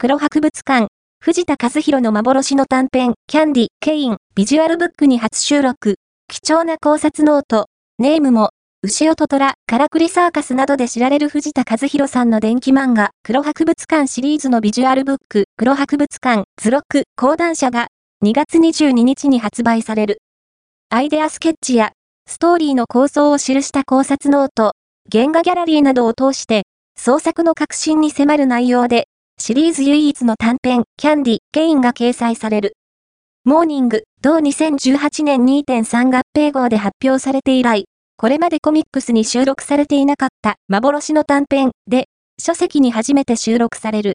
黒博物館、藤田和日郎の幻の短編、キャンディ、ケイン、ビジュアルブックに初収録、貴重な考察ノート、ネームも、うしおととら、からくりサーカスなどで知られる藤田和日郎さんの伝奇漫画、黒博物館シリーズのビジュアルブック、黒博物館、図録、講談社が、2月22日に発売される。アイデアスケッチや、ストーリーの構想を記した考察ノート、原画ギャラリーなどを通して、創作の革新に迫る内容で、シリーズ唯一の短編、キャンディ、ケインが掲載される。モーニング、同2018年2.3合併号で発表されて以来、これまでコミックスに収録されていなかった幻の短編で、書籍に初めて収録される。